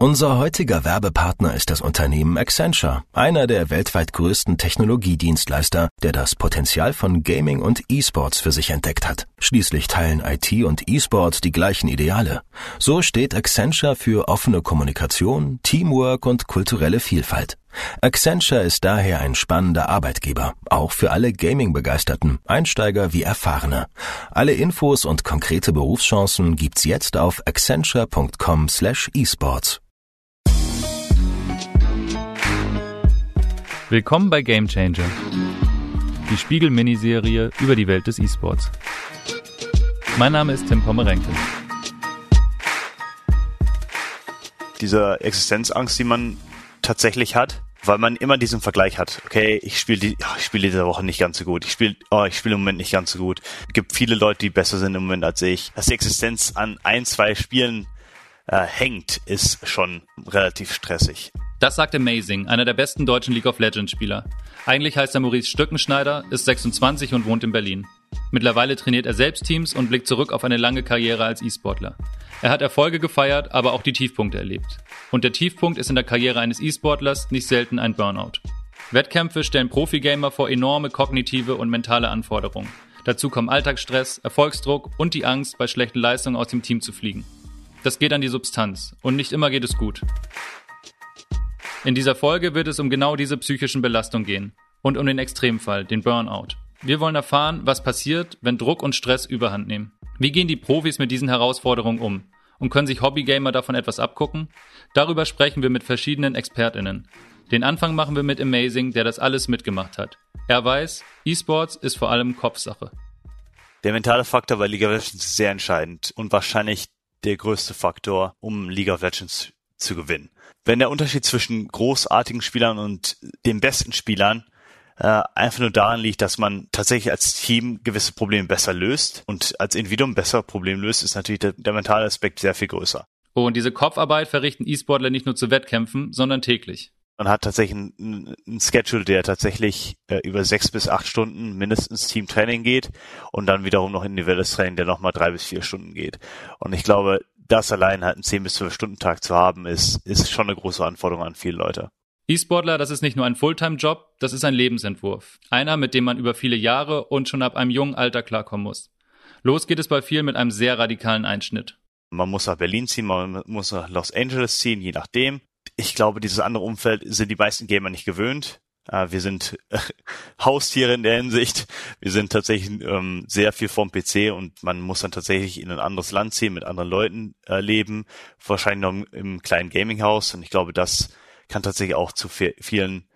Unser heutiger Werbepartner ist das Unternehmen Accenture, einer der weltweit größten Technologiedienstleister, der das Potenzial von Gaming und E-Sports für sich entdeckt hat. Schließlich teilen IT und E-Sport die gleichen Ideale. So steht Accenture für offene Kommunikation, Teamwork und kulturelle Vielfalt. Accenture ist daher ein spannender Arbeitgeber, auch für alle Gaming-Begeisterten, Einsteiger wie Erfahrene. Alle Infos und konkrete Berufschancen gibt's jetzt auf accenture.com/esports. Willkommen bei Game Changer, die Spiegel-Miniserie über die Welt des E-Sports. Mein Name ist Tim Pommerenke. Diese Existenzangst, die man tatsächlich hat, weil man immer diesen Vergleich hat. Okay, ich spiele die, oh, ich spiele diese Woche nicht ganz so gut. Ich spiele, oh, ich spiele im Moment nicht ganz so gut. Es gibt viele Leute, die besser sind im Moment als ich. Dass die Existenz an ein, zwei Spielen äh, hängt, ist schon relativ stressig. Das sagt Amazing, einer der besten deutschen League of Legends Spieler. Eigentlich heißt er Maurice Stückenschneider, ist 26 und wohnt in Berlin. Mittlerweile trainiert er selbst Teams und blickt zurück auf eine lange Karriere als E-Sportler. Er hat Erfolge gefeiert, aber auch die Tiefpunkte erlebt. Und der Tiefpunkt ist in der Karriere eines E-Sportlers nicht selten ein Burnout. Wettkämpfe stellen Profi-Gamer vor enorme kognitive und mentale Anforderungen. Dazu kommen Alltagsstress, Erfolgsdruck und die Angst, bei schlechten Leistungen aus dem Team zu fliegen. Das geht an die Substanz und nicht immer geht es gut. In dieser Folge wird es um genau diese psychischen Belastungen gehen und um den Extremfall, den Burnout. Wir wollen erfahren, was passiert, wenn Druck und Stress überhand nehmen. Wie gehen die Profis mit diesen Herausforderungen um? Und können sich Hobbygamer davon etwas abgucken? Darüber sprechen wir mit verschiedenen ExpertInnen. Den Anfang machen wir mit Amazing, der das alles mitgemacht hat. Er weiß, E-Sports ist vor allem Kopfsache. Der mentale Faktor bei League of Legends ist sehr entscheidend und wahrscheinlich der größte Faktor, um League of Legends zu gewinnen. Wenn der Unterschied zwischen großartigen Spielern und den besten Spielern äh, einfach nur daran liegt, dass man tatsächlich als Team gewisse Probleme besser löst und als Individuum besser Probleme löst, ist natürlich der, der mentale Aspekt sehr viel größer. Und diese Kopfarbeit verrichten E-Sportler nicht nur zu Wettkämpfen, sondern täglich. Man hat tatsächlich einen, einen Schedule, der tatsächlich äh, über sechs bis acht Stunden mindestens Teamtraining geht und dann wiederum noch individuelles Training, der nochmal drei bis vier Stunden geht. Und ich glaube, das allein halt einen 10 bis 12 Stunden Tag zu haben, ist, ist schon eine große Anforderung an viele Leute. E-Sportler, das ist nicht nur ein Fulltime-Job, das ist ein Lebensentwurf. Einer, mit dem man über viele Jahre und schon ab einem jungen Alter klarkommen muss. Los geht es bei vielen mit einem sehr radikalen Einschnitt. Man muss nach Berlin ziehen, man muss nach Los Angeles ziehen, je nachdem. Ich glaube, dieses andere Umfeld sind die meisten Gamer nicht gewöhnt. Äh, wir sind Haustiere in der Hinsicht. Wir sind tatsächlich ähm, sehr viel vom PC und man muss dann tatsächlich in ein anderes Land ziehen, mit anderen Leuten äh, leben, wahrscheinlich noch im, im kleinen Gaminghaus. Und ich glaube, das kann tatsächlich auch zu vielen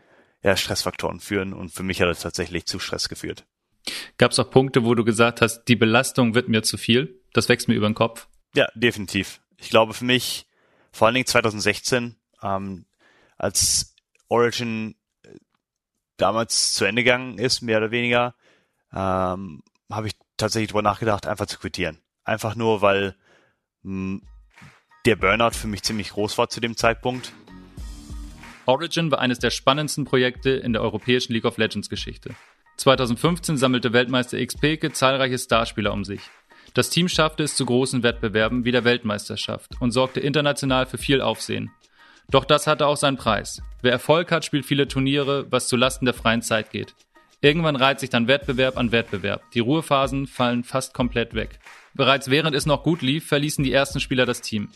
ja, Stressfaktoren führen und für mich hat es tatsächlich zu Stress geführt. Gab es auch Punkte, wo du gesagt hast, die Belastung wird mir zu viel, das wächst mir über den Kopf? Ja, definitiv. Ich glaube für mich, vor allen Dingen 2016, ähm, als Origin äh, damals zu Ende gegangen ist, mehr oder weniger, ähm, habe ich tatsächlich darüber nachgedacht, einfach zu quittieren. Einfach nur, weil mh, der Burnout für mich ziemlich groß war zu dem Zeitpunkt. Origin war eines der spannendsten Projekte in der europäischen League of Legends Geschichte. 2015 sammelte Weltmeister XPeke zahlreiche Starspieler um sich. Das Team schaffte es zu großen Wettbewerben wie der Weltmeisterschaft und sorgte international für viel Aufsehen. Doch das hatte auch seinen Preis. Wer Erfolg hat, spielt viele Turniere, was zu Lasten der freien Zeit geht. Irgendwann reiht sich dann Wettbewerb an Wettbewerb. Die Ruhephasen fallen fast komplett weg. Bereits während es noch gut lief, verließen die ersten Spieler das Team.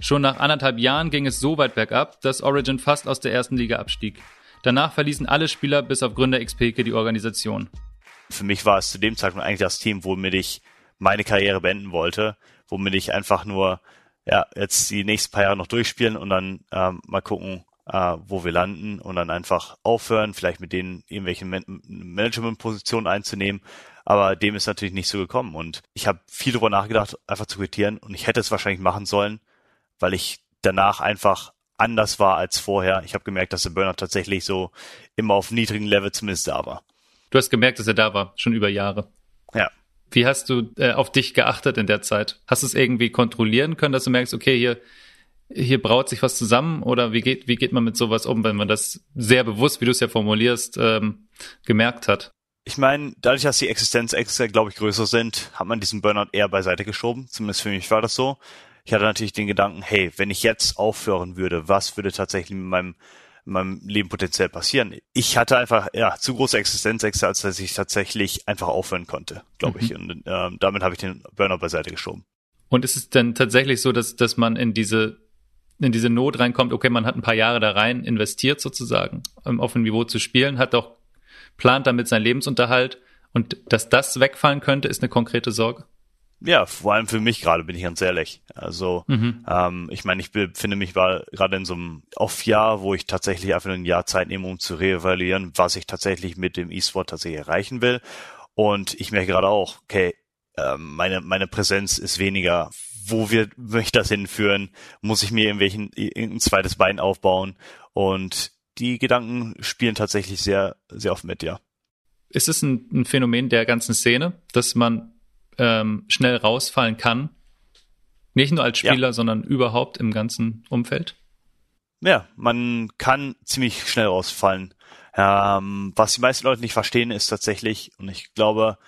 Schon nach anderthalb Jahren ging es so weit bergab, dass Origin fast aus der ersten Liga abstieg. Danach verließen alle Spieler bis auf Gründer XPK die Organisation. Für mich war es zu dem Zeitpunkt eigentlich das Team, womit ich meine Karriere beenden wollte, womit ich einfach nur ja jetzt die nächsten paar Jahre noch durchspielen und dann ähm, mal gucken, äh, wo wir landen und dann einfach aufhören, vielleicht mit denen irgendwelche Man Management-Positionen einzunehmen. Aber dem ist natürlich nicht so gekommen und ich habe viel darüber nachgedacht, einfach zu quittieren und ich hätte es wahrscheinlich machen sollen, weil ich danach einfach anders war als vorher. Ich habe gemerkt, dass der Burnout tatsächlich so immer auf niedrigen Level zumindest da war. Du hast gemerkt, dass er da war, schon über Jahre. Ja. Wie hast du äh, auf dich geachtet in der Zeit? Hast du es irgendwie kontrollieren können, dass du merkst, okay, hier, hier braut sich was zusammen oder wie geht, wie geht man mit sowas um, wenn man das sehr bewusst, wie du es ja formulierst, ähm, gemerkt hat? Ich meine, dadurch, dass die Existenzängste, glaube ich, größer sind, hat man diesen Burnout eher beiseite geschoben. Zumindest für mich war das so ich hatte natürlich den Gedanken, hey, wenn ich jetzt aufhören würde, was würde tatsächlich mit meinem in meinem Leben potenziell passieren. Ich hatte einfach ja zu große Existenzängste, als dass ich tatsächlich einfach aufhören konnte, glaube mhm. ich. Und äh, damit habe ich den Burnout beiseite geschoben. Und ist es denn tatsächlich so, dass dass man in diese in diese Not reinkommt? Okay, man hat ein paar Jahre da rein investiert sozusagen, um auf ein Niveau zu spielen, hat auch plant damit seinen Lebensunterhalt und dass das wegfallen könnte, ist eine konkrete Sorge. Ja, vor allem für mich gerade, bin ich ganz ehrlich. Also, mhm. ähm, ich meine, ich befinde mich gerade in so einem Off-Jahr, wo ich tatsächlich einfach ein Jahr Zeit nehme, um zu reevaluieren, was ich tatsächlich mit dem E-Sport tatsächlich erreichen will. Und ich merke gerade auch, okay, ähm, meine, meine Präsenz ist weniger. Wo wird mich das hinführen? Muss ich mir irgendwelchen, ein zweites Bein aufbauen? Und die Gedanken spielen tatsächlich sehr, sehr oft mit, ja. Ist es ein, ein Phänomen der ganzen Szene, dass man ähm, schnell rausfallen kann. Nicht nur als Spieler, ja. sondern überhaupt im ganzen Umfeld. Ja, man kann ziemlich schnell rausfallen. Ähm, was die meisten Leute nicht verstehen, ist tatsächlich, und ich glaube,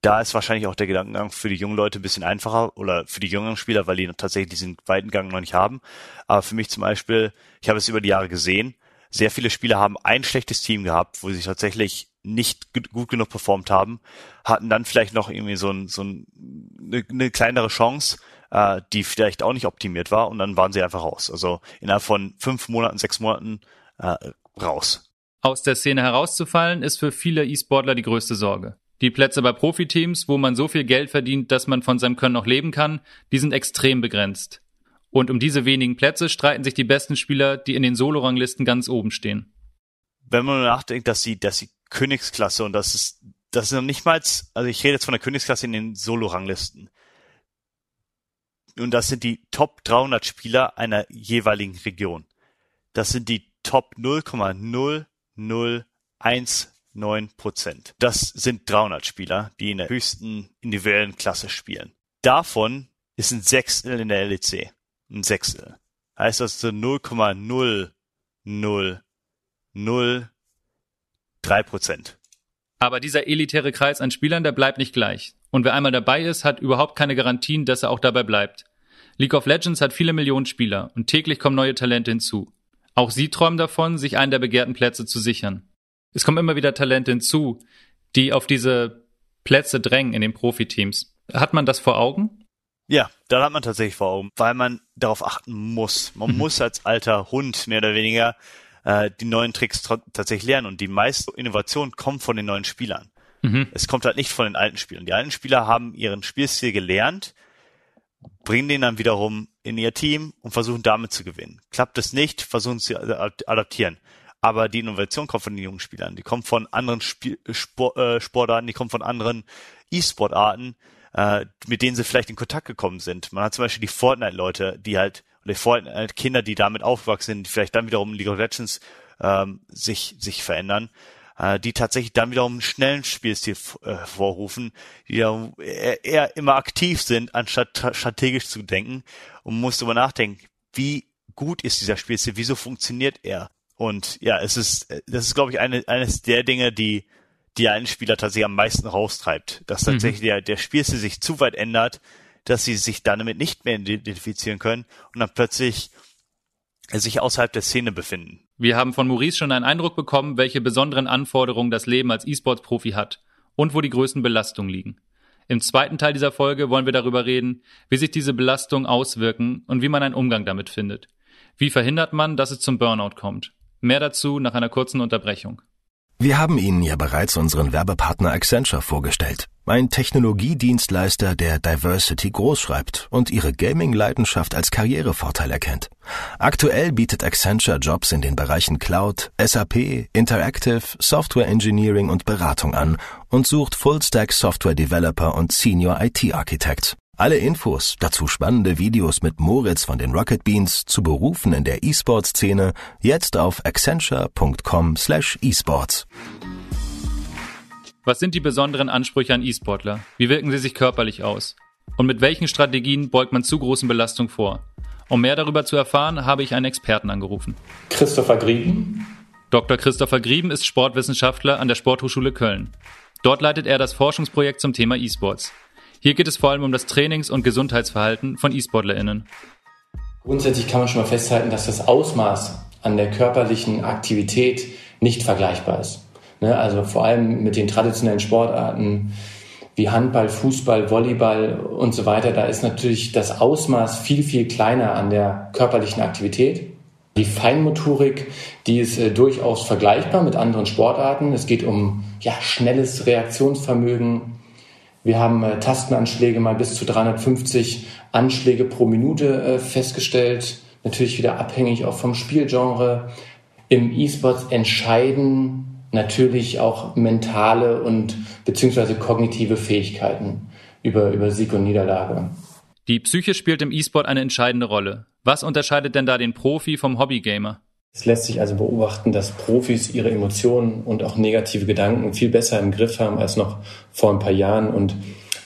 da ist wahrscheinlich auch der Gedankengang für die jungen Leute ein bisschen einfacher oder für die jüngeren Spieler, weil die tatsächlich diesen weiten Gang noch nicht haben. Aber für mich zum Beispiel, ich habe es über die Jahre gesehen, sehr viele Spieler haben ein schlechtes Team gehabt, wo sie tatsächlich nicht gut genug performt haben, hatten dann vielleicht noch irgendwie so, ein, so ein, eine, eine kleinere Chance, äh, die vielleicht auch nicht optimiert war und dann waren sie einfach raus. Also innerhalb von fünf Monaten, sechs Monaten äh, raus. Aus der Szene herauszufallen ist für viele E-Sportler die größte Sorge. Die Plätze bei Profiteams, wo man so viel Geld verdient, dass man von seinem Können noch leben kann, die sind extrem begrenzt. Und um diese wenigen Plätze streiten sich die besten Spieler, die in den Solo-Ranglisten ganz oben stehen. Wenn man nachdenkt, dass sie, dass sie Königsklasse und das ist, das ist noch nicht mal, also ich rede jetzt von der Königsklasse in den Solo-Ranglisten. Und das sind die Top 300 Spieler einer jeweiligen Region. Das sind die Top 0,0019 Prozent. Das sind 300 Spieler, die in der höchsten individuellen Klasse spielen. Davon ist ein Sechstel in der LEC. Ein Sechstel. Heißt das so 0,000 drei Prozent. Aber dieser elitäre Kreis an Spielern, der bleibt nicht gleich. Und wer einmal dabei ist, hat überhaupt keine Garantien, dass er auch dabei bleibt. League of Legends hat viele Millionen Spieler und täglich kommen neue Talente hinzu. Auch sie träumen davon, sich einen der begehrten Plätze zu sichern. Es kommen immer wieder Talente hinzu, die auf diese Plätze drängen in den Profiteams. Hat man das vor Augen? Ja, da hat man tatsächlich vor Augen, weil man darauf achten muss. Man mhm. muss als alter Hund mehr oder weniger äh, die neuen Tricks tatsächlich lernen. Und die meiste Innovation kommt von den neuen Spielern. Mhm. Es kommt halt nicht von den alten Spielern. Die alten Spieler haben ihren Spielstil gelernt, bringen den dann wiederum in ihr Team und versuchen damit zu gewinnen. Klappt es nicht, versuchen sie adaptieren. Aber die Innovation kommt von den jungen Spielern. Die kommt von anderen Spiel, Sport, äh, Sportarten, die kommt von anderen E-Sport-Arten, äh, mit denen sie vielleicht in Kontakt gekommen sind. Man hat zum Beispiel die Fortnite-Leute, die halt vor allem Kinder, die damit aufgewachsen sind, die vielleicht dann wiederum in League of Legends ähm, sich, sich verändern, äh, die tatsächlich dann wiederum einen schnellen Spielstil äh, vorrufen, die ja eher, eher immer aktiv sind, anstatt strategisch zu denken und muss darüber nachdenken, wie gut ist dieser Spielstil, wieso funktioniert er? Und ja, es ist, das ist, glaube ich, eine, eines der Dinge, die die einen Spieler tatsächlich am meisten raustreibt, dass mhm. tatsächlich mhm. der, der Spielstil sich zu weit ändert, dass sie sich damit nicht mehr identifizieren können und dann plötzlich sich außerhalb der Szene befinden. Wir haben von Maurice schon einen Eindruck bekommen, welche besonderen Anforderungen das Leben als E-Sports-Profi hat und wo die größten Belastungen liegen. Im zweiten Teil dieser Folge wollen wir darüber reden, wie sich diese Belastungen auswirken und wie man einen Umgang damit findet. Wie verhindert man, dass es zum Burnout kommt? Mehr dazu nach einer kurzen Unterbrechung. Wir haben Ihnen ja bereits unseren Werbepartner Accenture vorgestellt. Ein Technologiedienstleister, der Diversity großschreibt und Ihre Gaming-Leidenschaft als Karrierevorteil erkennt. Aktuell bietet Accenture Jobs in den Bereichen Cloud, SAP, Interactive, Software Engineering und Beratung an und sucht Full-Stack Software Developer und Senior IT Architects. Alle Infos, dazu spannende Videos mit Moritz von den Rocket Beans zu Berufen in der E-Sport-Szene, jetzt auf accenture.com slash esports. Was sind die besonderen Ansprüche an E-Sportler? Wie wirken sie sich körperlich aus? Und mit welchen Strategien beugt man zu großen Belastungen vor? Um mehr darüber zu erfahren, habe ich einen Experten angerufen. Christopher Grieben. Dr. Christopher Grieben ist Sportwissenschaftler an der Sporthochschule Köln. Dort leitet er das Forschungsprojekt zum Thema E-Sports. Hier geht es vor allem um das Trainings- und Gesundheitsverhalten von E-SportlerInnen. Grundsätzlich kann man schon mal festhalten, dass das Ausmaß an der körperlichen Aktivität nicht vergleichbar ist. Ne, also vor allem mit den traditionellen Sportarten wie Handball, Fußball, Volleyball und so weiter, da ist natürlich das Ausmaß viel, viel kleiner an der körperlichen Aktivität. Die Feinmotorik, die ist äh, durchaus vergleichbar mit anderen Sportarten. Es geht um ja, schnelles Reaktionsvermögen. Wir haben äh, Tastenanschläge mal bis zu 350 Anschläge pro Minute äh, festgestellt. Natürlich wieder abhängig auch vom Spielgenre. Im E-Sports entscheiden natürlich auch mentale und beziehungsweise kognitive Fähigkeiten über, über Sieg und Niederlage. Die Psyche spielt im E-Sport eine entscheidende Rolle. Was unterscheidet denn da den Profi vom Hobbygamer? Es lässt sich also beobachten, dass Profis ihre Emotionen und auch negative Gedanken viel besser im Griff haben als noch vor ein paar Jahren und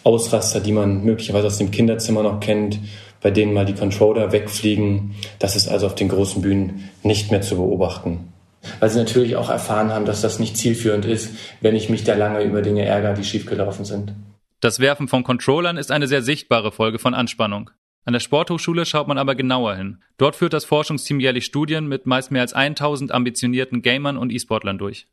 Ausraster, die man möglicherweise aus dem Kinderzimmer noch kennt, bei denen mal die Controller wegfliegen, das ist also auf den großen Bühnen nicht mehr zu beobachten. Weil sie natürlich auch erfahren haben, dass das nicht zielführend ist, wenn ich mich da lange über Dinge ärgere, die schiefgelaufen sind. Das Werfen von Controllern ist eine sehr sichtbare Folge von Anspannung. An der Sporthochschule schaut man aber genauer hin. Dort führt das Forschungsteam jährlich Studien mit meist mehr als 1000 ambitionierten Gamern und E-Sportlern durch.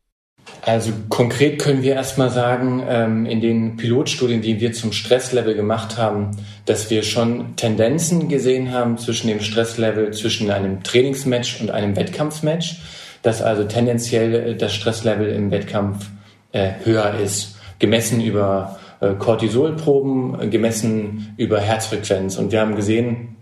Also konkret können wir erstmal sagen, ähm, in den Pilotstudien, die wir zum Stresslevel gemacht haben, dass wir schon Tendenzen gesehen haben zwischen dem Stresslevel zwischen einem Trainingsmatch und einem Wettkampfmatch, dass also tendenziell äh, das Stresslevel im Wettkampf äh, höher ist, gemessen über Cortisolproben äh, gemessen über Herzfrequenz. Und wir haben gesehen,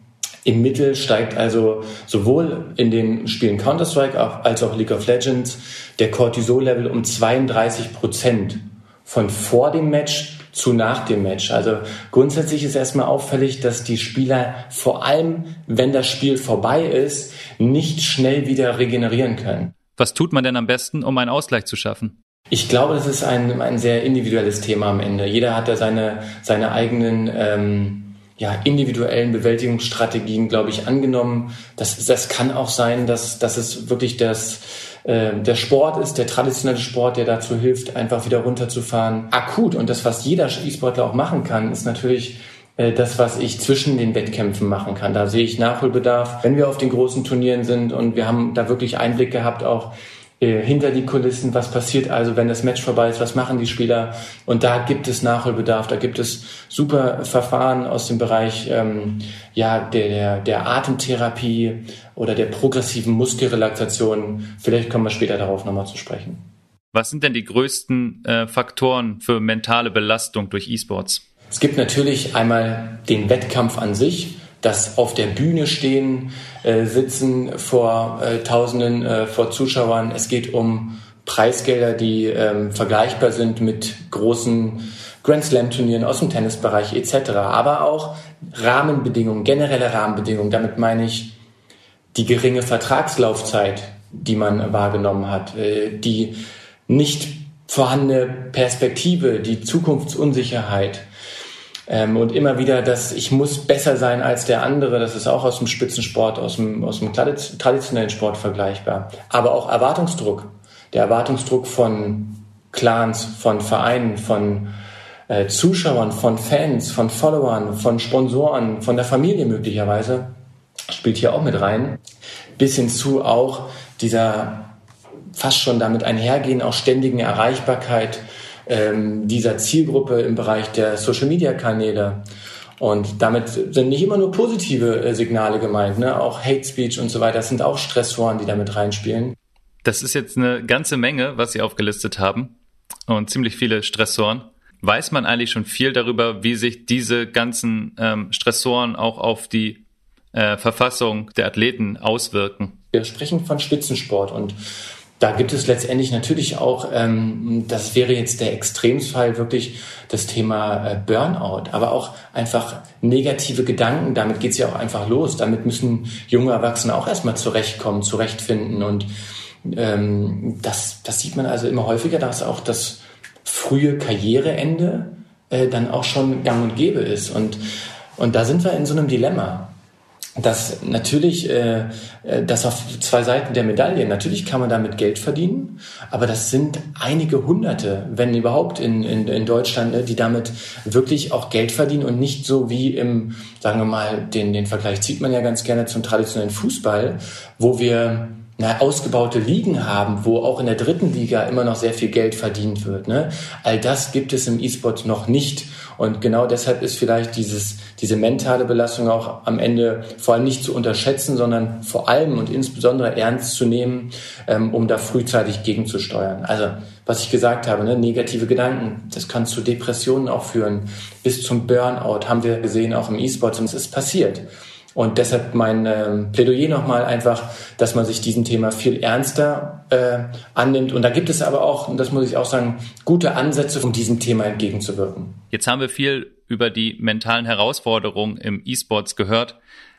im Mittel steigt also sowohl in den Spielen Counter-Strike als auch League of Legends der Cortisol-Level um 32 Prozent von vor dem Match zu nach dem Match. Also grundsätzlich ist erstmal auffällig, dass die Spieler vor allem, wenn das Spiel vorbei ist, nicht schnell wieder regenerieren können. Was tut man denn am besten, um einen Ausgleich zu schaffen? Ich glaube, das ist ein, ein sehr individuelles Thema am Ende. Jeder hat da seine, seine eigenen ähm, ja, individuellen Bewältigungsstrategien, glaube ich, angenommen. Das, das kann auch sein, dass, dass es wirklich das, äh, der Sport ist, der traditionelle Sport, der dazu hilft, einfach wieder runterzufahren. Akut und das, was jeder E-Sportler auch machen kann, ist natürlich äh, das, was ich zwischen den Wettkämpfen machen kann. Da sehe ich Nachholbedarf. Wenn wir auf den großen Turnieren sind und wir haben da wirklich Einblick gehabt, auch hinter die Kulissen, was passiert also, wenn das Match vorbei ist, was machen die Spieler. Und da gibt es Nachholbedarf, da gibt es super Verfahren aus dem Bereich ähm, ja, der, der Atemtherapie oder der progressiven Muskelrelaxation. Vielleicht kommen wir später darauf nochmal zu sprechen. Was sind denn die größten äh, Faktoren für mentale Belastung durch E-Sports? Es gibt natürlich einmal den Wettkampf an sich das auf der Bühne stehen, äh, sitzen vor äh, Tausenden äh, vor Zuschauern. Es geht um Preisgelder, die ähm, vergleichbar sind mit großen Grand Slam Turnieren aus dem Tennisbereich etc. Aber auch Rahmenbedingungen, generelle Rahmenbedingungen. Damit meine ich die geringe Vertragslaufzeit, die man wahrgenommen hat, äh, die nicht vorhandene Perspektive, die Zukunftsunsicherheit, ähm, und immer wieder, dass ich muss besser sein als der andere, das ist auch aus dem Spitzensport, aus dem, aus dem traditionellen Sport vergleichbar. Aber auch Erwartungsdruck. Der Erwartungsdruck von Clans, von Vereinen, von äh, Zuschauern, von Fans, von Followern, von Sponsoren, von der Familie möglicherweise, spielt hier auch mit rein. Bis hinzu auch dieser fast schon damit einhergehen, auch ständigen Erreichbarkeit ähm, dieser Zielgruppe im Bereich der Social-Media-Kanäle. Und damit sind nicht immer nur positive äh, Signale gemeint, ne? auch Hate Speech und so weiter, das sind auch Stressoren, die damit reinspielen. Das ist jetzt eine ganze Menge, was Sie aufgelistet haben und ziemlich viele Stressoren. Weiß man eigentlich schon viel darüber, wie sich diese ganzen ähm, Stressoren auch auf die äh, Verfassung der Athleten auswirken? Wir sprechen von Spitzensport und da gibt es letztendlich natürlich auch, ähm, das wäre jetzt der Extremsfall, wirklich das Thema äh, Burnout, aber auch einfach negative Gedanken. Damit geht's ja auch einfach los. Damit müssen junge Erwachsene auch erstmal zurechtkommen, zurechtfinden. Und ähm, das, das sieht man also immer häufiger, dass auch das frühe Karriereende äh, dann auch schon gang und gäbe ist. Und, und da sind wir in so einem Dilemma. Dass natürlich äh, äh, das auf zwei Seiten der Medaille. Natürlich kann man damit Geld verdienen, aber das sind einige Hunderte, wenn überhaupt in, in, in Deutschland, ne, die damit wirklich auch Geld verdienen und nicht so wie im, sagen wir mal, den, den Vergleich zieht man ja ganz gerne zum traditionellen Fußball, wo wir na, ausgebaute Ligen haben, wo auch in der dritten Liga immer noch sehr viel Geld verdient wird. Ne? All das gibt es im E-Sport noch nicht. Und genau deshalb ist vielleicht dieses, diese mentale Belastung auch am Ende vor allem nicht zu unterschätzen, sondern vor allem und insbesondere ernst zu nehmen, ähm, um da frühzeitig gegenzusteuern. Also was ich gesagt habe, ne, negative Gedanken, das kann zu Depressionen auch führen, bis zum Burnout haben wir gesehen, auch im E-Sport und es ist passiert. Und deshalb mein ähm, Plädoyer nochmal einfach, dass man sich diesem Thema viel ernster äh, annimmt. Und da gibt es aber auch, und das muss ich auch sagen, gute Ansätze, um diesem Thema entgegenzuwirken. Jetzt haben wir viel über die mentalen Herausforderungen im E-Sports gehört.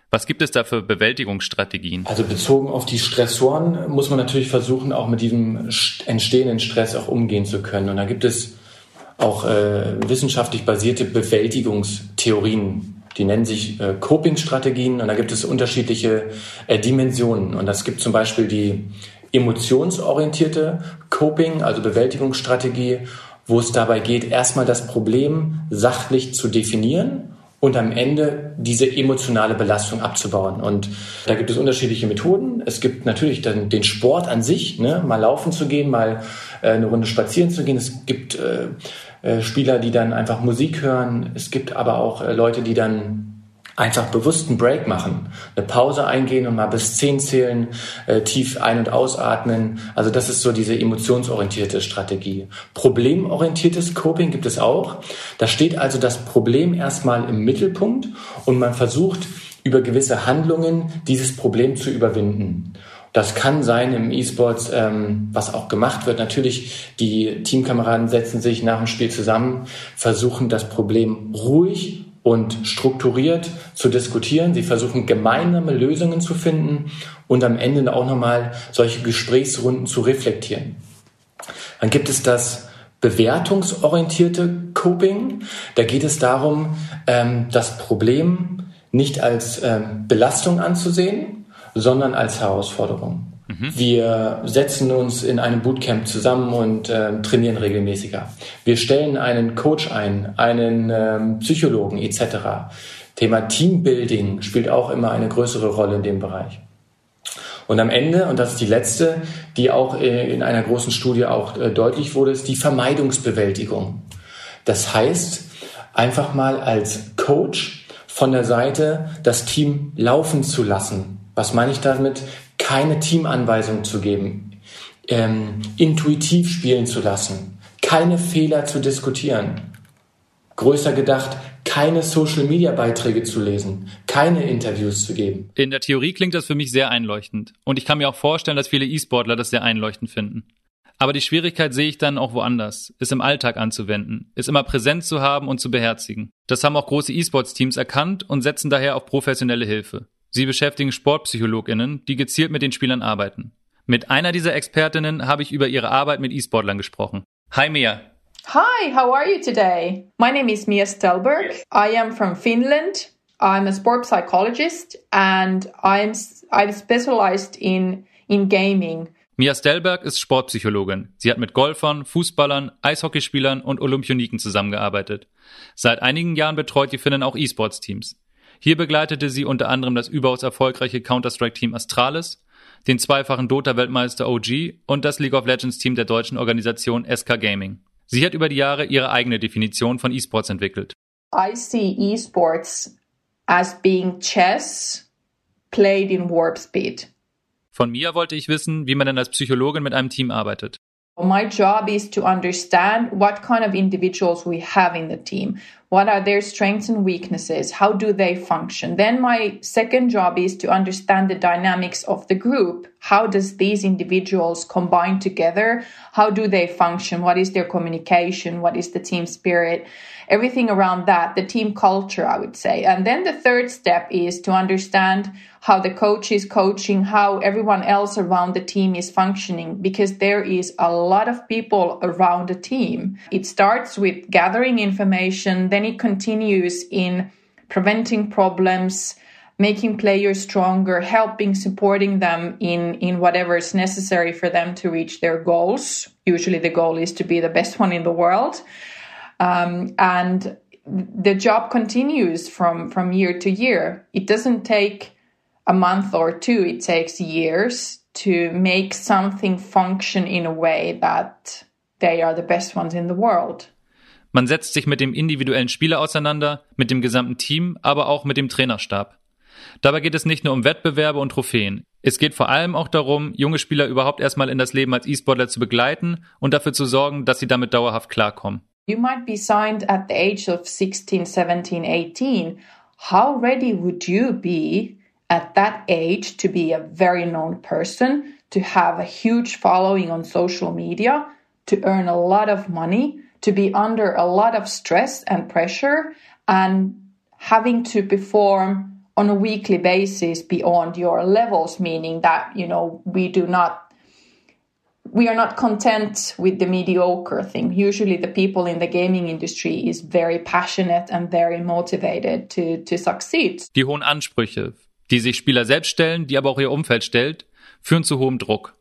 Was gibt es da für Bewältigungsstrategien? Also bezogen auf die Stressoren muss man natürlich versuchen, auch mit diesem entstehenden Stress auch umgehen zu können. Und da gibt es auch äh, wissenschaftlich basierte Bewältigungstheorien, die nennen sich äh, Coping-Strategien und da gibt es unterschiedliche äh, Dimensionen. Und das gibt zum Beispiel die emotionsorientierte Coping, also Bewältigungsstrategie, wo es dabei geht, erstmal das Problem sachlich zu definieren und am Ende diese emotionale Belastung abzubauen. Und da gibt es unterschiedliche Methoden. Es gibt natürlich dann den Sport an sich, ne? mal laufen zu gehen, mal äh, eine Runde spazieren zu gehen. Es gibt äh, äh, Spieler, die dann einfach Musik hören. Es gibt aber auch äh, Leute, die dann einfach bewusst einen Break machen, eine Pause eingehen und mal bis zehn zählen, äh, tief ein- und ausatmen. Also das ist so diese emotionsorientierte Strategie. Problemorientiertes Coping gibt es auch. Da steht also das Problem erstmal im Mittelpunkt und man versucht über gewisse Handlungen dieses Problem zu überwinden. Das kann sein im E-Sports, ähm, was auch gemacht wird. Natürlich, die Teamkameraden setzen sich nach dem Spiel zusammen, versuchen das Problem ruhig und strukturiert zu diskutieren. Sie versuchen gemeinsame Lösungen zu finden und am Ende auch nochmal solche Gesprächsrunden zu reflektieren. Dann gibt es das bewertungsorientierte Coping. Da geht es darum, ähm, das Problem nicht als ähm, Belastung anzusehen, sondern als Herausforderung. Mhm. Wir setzen uns in einem Bootcamp zusammen und äh, trainieren regelmäßiger. Wir stellen einen Coach ein, einen ähm, Psychologen etc. Thema Teambuilding spielt auch immer eine größere Rolle in dem Bereich. Und am Ende, und das ist die letzte, die auch äh, in einer großen Studie auch äh, deutlich wurde, ist die Vermeidungsbewältigung. Das heißt, einfach mal als Coach von der Seite das Team laufen zu lassen, was meine ich damit? Keine Teamanweisung zu geben, ähm, intuitiv spielen zu lassen, keine Fehler zu diskutieren. Größer gedacht, keine Social-Media-Beiträge zu lesen, keine Interviews zu geben. In der Theorie klingt das für mich sehr einleuchtend. Und ich kann mir auch vorstellen, dass viele E-Sportler das sehr einleuchtend finden. Aber die Schwierigkeit sehe ich dann auch woanders, es im Alltag anzuwenden, es immer präsent zu haben und zu beherzigen. Das haben auch große E-Sports-Teams erkannt und setzen daher auf professionelle Hilfe. Sie beschäftigen SportpsychologInnen, die gezielt mit den Spielern arbeiten. Mit einer dieser Expertinnen habe ich über ihre Arbeit mit E-Sportlern gesprochen. Hi Mia. Hi, how are you today? My name is Mia Stelberg. I am from Finland. I'm a sport psychologist and I'm I'm specialized in in gaming. Mia Stelberg ist Sportpsychologin. Sie hat mit Golfern, Fußballern, Eishockeyspielern und Olympioniken zusammengearbeitet. Seit einigen Jahren betreut die Finnen auch E-Sports-Teams. Hier begleitete sie unter anderem das überaus erfolgreiche Counter-Strike-Team Astralis, den zweifachen Dota-Weltmeister OG und das League of Legends-Team der deutschen Organisation SK Gaming. Sie hat über die Jahre ihre eigene Definition von E-Sports entwickelt. I see E-Sports as being chess played in warp speed. Von mir wollte ich wissen, wie man denn als Psychologin mit einem Team arbeitet. My job is to understand what kind of individuals we have in the team. What are their strengths and weaknesses? How do they function? Then my second job is to understand the dynamics of the group. How does these individuals combine together? How do they function? What is their communication? What is the team spirit? Everything around that, the team culture, I would say. And then the third step is to understand how the coach is coaching, how everyone else around the team is functioning, because there is a lot of people around the team. It starts with gathering information, then it continues in preventing problems, making players stronger, helping, supporting them in, in whatever is necessary for them to reach their goals. Usually the goal is to be the best one in the world. Um, and the job continues from, from year to year. It doesn't take a month or two, it takes years to make something function in a way that they are the best ones in the world. Man setzt sich mit dem individuellen Spieler auseinander, mit dem gesamten Team, aber auch mit dem Trainerstab. Dabei geht es nicht nur um Wettbewerbe und Trophäen. Es geht vor allem auch darum, junge Spieler überhaupt erstmal in das Leben als E-Sportler zu begleiten und dafür zu sorgen, dass sie damit dauerhaft klarkommen. You might be signed at the age of 16, 17, 18. How ready would you be at that age to be a very known person, to have a huge following on social media, to earn a lot of money, to be under a lot of stress and pressure, and having to perform on a weekly basis beyond your levels, meaning that, you know, we do not we are not content with the mediocre thing. Usually the people in the gaming industry is very passionate and very motivated to, to succeed. Die hohen Ansprüche, die sich Spieler selbst stellen, die aber auch ihr Umfeld stellt, führen zu hohem Druck.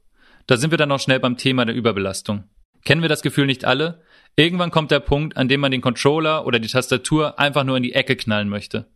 Da sind wir dann auch schnell beim Thema der Überbelastung. Kennen wir das Gefühl nicht alle? Irgendwann kommt der Punkt, an dem man den Controller oder die Tastatur einfach nur in die Ecke knallen möchte.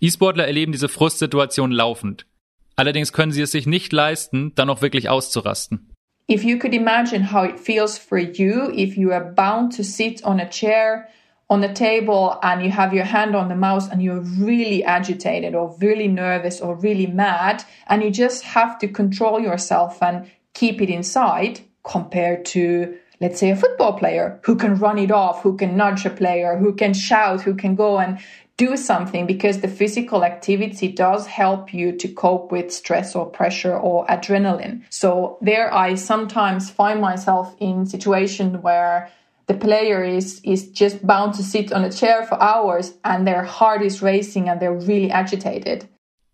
E-Sportler erleben diese Frustsituation laufend. Allerdings können sie es sich nicht leisten, dann auch wirklich auszurasten. If you could imagine how it feels for you if you are bound to sit on a chair on the table and you have your hand on the mouse and you're really agitated or really nervous or really mad and you just have to control yourself and keep it inside compared to let's say a football player who can run it off who can nudge a player who can shout who can go and do something because the physical activity does help you to cope with stress or pressure or adrenaline so there i sometimes find myself in situations where the player is is just bound to sit on a chair for hours and their heart is racing and they're really agitated.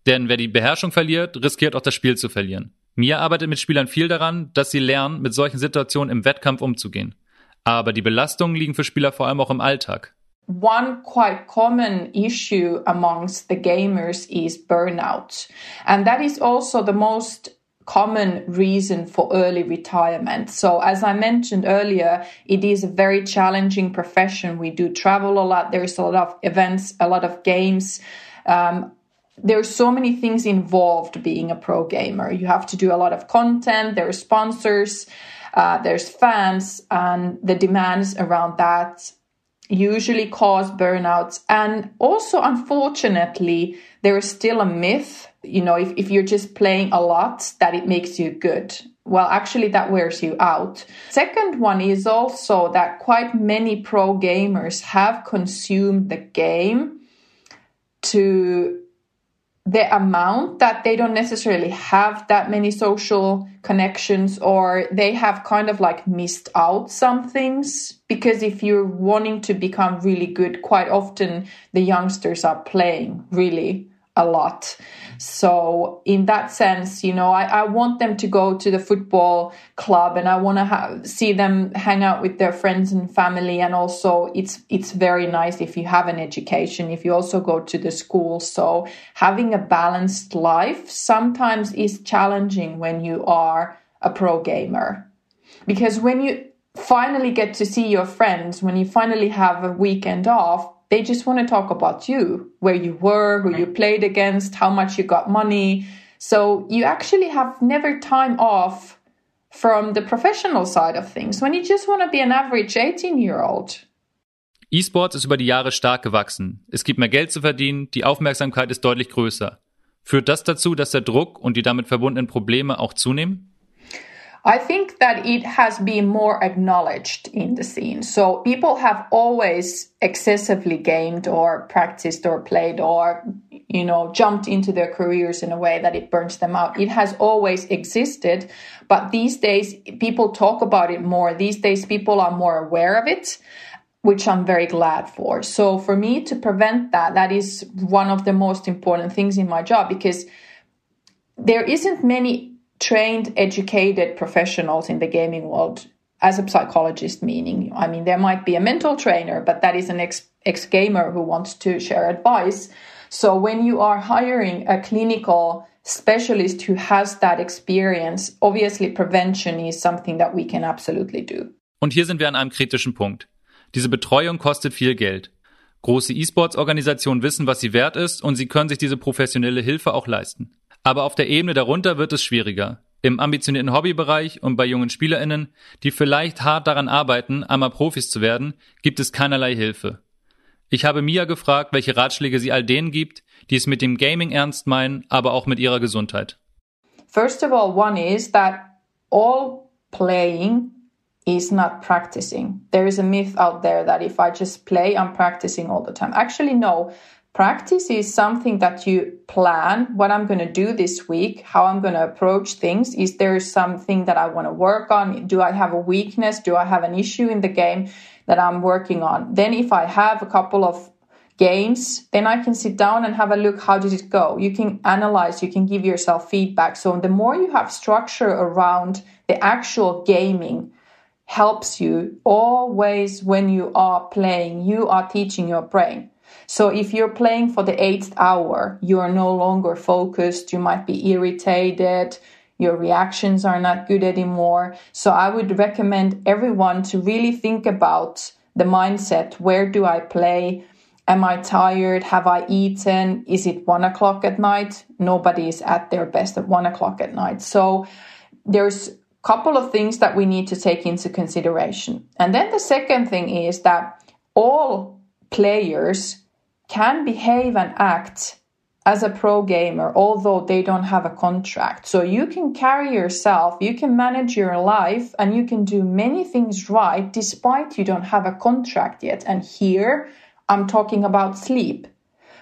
Denn wer die Beherrschung verliert, riskiert auch das Spiel zu verlieren. Mia arbeitet mit Spielern viel daran, dass sie lernen, mit solchen Situationen im Wettkampf umzugehen. Aber die Belastungen liegen für Spieler vor allem auch im Alltag. One quite common issue amongst the gamers is burnout. And that is also the most common reason for early retirement. So, as I mentioned earlier, it is a very challenging profession. We do travel a lot, there's a lot of events, a lot of games. Um, there's so many things involved being a pro gamer. You have to do a lot of content, there are sponsors, uh, there's fans, and the demands around that usually cause burnouts. And also, unfortunately, there is still a myth you know, if, if you're just playing a lot, that it makes you good. Well, actually, that wears you out. Second one is also that quite many pro gamers have consumed the game to the amount that they don't necessarily have that many social connections or they have kind of like missed out some things. Because if you're wanting to become really good quite often the youngsters are playing really a lot. So in that sense, you know, I, I want them to go to the football club and I want to have, see them hang out with their friends and family. And also it's, it's very nice if you have an education, if you also go to the school. So having a balanced life sometimes is challenging when you are a pro gamer. Because when you finally get to see your friends, when you finally have a weekend off, they just want to talk about you, where you were, who you played against, how much you got money. So you actually have never time off from the professional side of things when you just want to be an average 18 year old. E-Sports ist über die Jahre stark gewachsen. Es gibt mehr Geld zu verdienen, die Aufmerksamkeit ist deutlich größer. Führt das dazu, dass der Druck und die damit verbundenen Probleme auch zunehmen? I think that it has been more acknowledged in the scene. So people have always excessively gamed or practiced or played or, you know, jumped into their careers in a way that it burns them out. It has always existed, but these days people talk about it more. These days people are more aware of it which I'm very glad for. So for me to prevent that, that is one of the most important things in my job because there isn't many trained, educated professionals in the gaming world as a psychologist, meaning, I mean, there might be a mental trainer, but that is an ex, ex gamer who wants to share advice. So when you are hiring a clinical specialist who has that experience, obviously prevention is something that we can absolutely do. Und hier sind wir an einem kritischen Punkt. Diese Betreuung kostet viel Geld. Große E-Sports-Organisationen wissen, was sie wert ist und sie können sich diese professionelle Hilfe auch leisten. Aber auf der Ebene darunter wird es schwieriger. Im ambitionierten Hobbybereich und bei jungen SpielerInnen, die vielleicht hart daran arbeiten, einmal Profis zu werden, gibt es keinerlei Hilfe. Ich habe Mia gefragt, welche Ratschläge sie all denen gibt, die es mit dem Gaming ernst meinen, aber auch mit ihrer Gesundheit. First of all, one is that all playing is not practicing. There is a myth out there that if I just play, I'm practicing all the time. Actually, no. Practice is something that you plan what I'm going to do this week, how I'm going to approach things. Is there something that I want to work on? Do I have a weakness? Do I have an issue in the game that I'm working on? Then, if I have a couple of games, then I can sit down and have a look. How did it go? You can analyze, you can give yourself feedback. So, the more you have structure around the actual gaming, helps you always when you are playing, you are teaching your brain. So if you're playing for the eighth hour, you are no longer focused, you might be irritated, your reactions are not good anymore. So I would recommend everyone to really think about the mindset where do I play? Am I tired? Have I eaten? Is it one o'clock at night? Nobody is at their best at one o'clock at night. So there's a couple of things that we need to take into consideration. And then the second thing is that all players can behave and act as a pro gamer, although they don't have a contract. So you can carry yourself, you can manage your life, and you can do many things right despite you don't have a contract yet. And here I'm talking about sleep.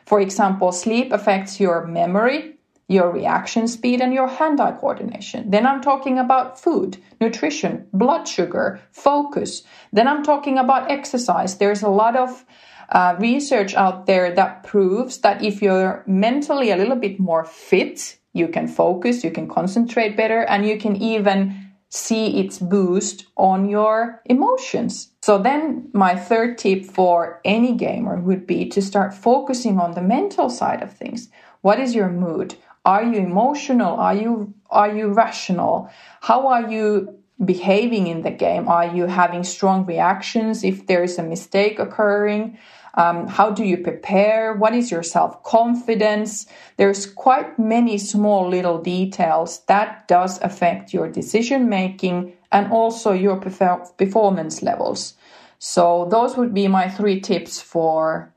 For example, sleep affects your memory, your reaction speed and your hand eye coordination. Then I'm talking about food, nutrition, blood sugar, focus. Then I'm talking about exercise. There's a lot of uh, research out there that proves that if you're mentally a little bit more fit, you can focus, you can concentrate better, and you can even see its boost on your emotions. So then my third tip for any gamer would be to start focusing on the mental side of things. What is your mood? Are you emotional? Are you are you rational? How are you behaving in the game? Are you having strong reactions if there is a mistake occurring? Um, how do you prepare? What is your self confidence? There's quite many small little details that does affect your decision making and also your performance levels. So those would be my three tips for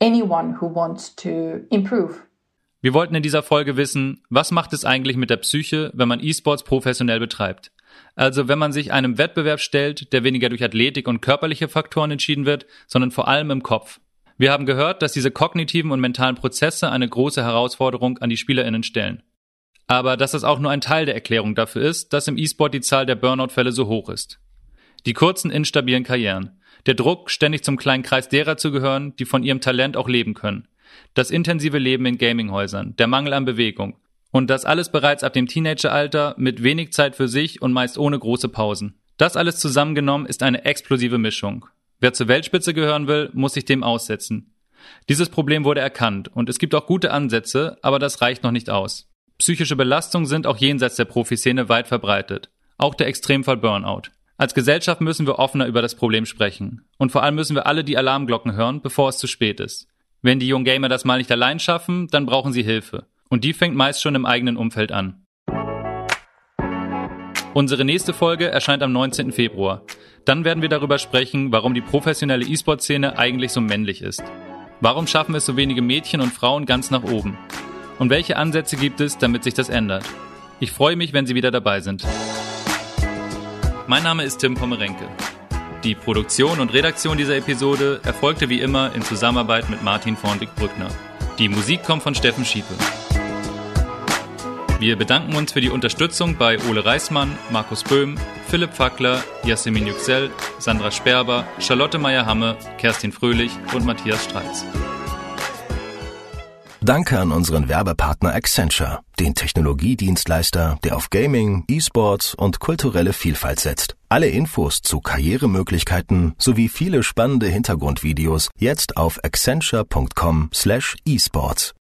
anyone who wants to improve. Wir wollten in dieser Folge wissen, was macht es eigentlich mit der Psyche, wenn man E-Sports professionell betreibt? Also wenn man sich einem Wettbewerb stellt, der weniger durch Athletik und körperliche Faktoren entschieden wird, sondern vor allem im Kopf. Wir haben gehört, dass diese kognitiven und mentalen Prozesse eine große Herausforderung an die Spielerinnen stellen. Aber dass das auch nur ein Teil der Erklärung dafür ist, dass im E-Sport die Zahl der Burnout-Fälle so hoch ist. Die kurzen, instabilen Karrieren. Der Druck, ständig zum kleinen Kreis derer zu gehören, die von ihrem Talent auch leben können das intensive Leben in Gaminghäusern, der Mangel an Bewegung. Und das alles bereits ab dem Teenageralter mit wenig Zeit für sich und meist ohne große Pausen. Das alles zusammengenommen ist eine explosive Mischung. Wer zur Weltspitze gehören will, muss sich dem aussetzen. Dieses Problem wurde erkannt und es gibt auch gute Ansätze, aber das reicht noch nicht aus. Psychische Belastungen sind auch jenseits der Profiszene weit verbreitet. Auch der Extremfall Burnout. Als Gesellschaft müssen wir offener über das Problem sprechen. Und vor allem müssen wir alle die Alarmglocken hören, bevor es zu spät ist. Wenn die jungen Gamer das mal nicht allein schaffen, dann brauchen sie Hilfe. Und die fängt meist schon im eigenen Umfeld an. Unsere nächste Folge erscheint am 19. Februar. Dann werden wir darüber sprechen, warum die professionelle E-Sport-Szene eigentlich so männlich ist. Warum schaffen es so wenige Mädchen und Frauen ganz nach oben? Und welche Ansätze gibt es, damit sich das ändert? Ich freue mich, wenn Sie wieder dabei sind. Mein Name ist Tim Pommerenke. Die Produktion und Redaktion dieser Episode erfolgte wie immer in Zusammenarbeit mit Martin Vornwig-Brückner. Die Musik kommt von Steffen Schiepe. Wir bedanken uns für die Unterstützung bei Ole Reismann, Markus Böhm, Philipp Fackler, Jasmin Yüksel, Sandra Sperber, Charlotte Meyer-Hamme, Kerstin Fröhlich und Matthias Streitz. Danke an unseren Werbepartner Accenture, den Technologiedienstleister, der auf Gaming, E-Sports und kulturelle Vielfalt setzt. Alle Infos zu Karrieremöglichkeiten sowie viele spannende Hintergrundvideos jetzt auf accenture.com/esports.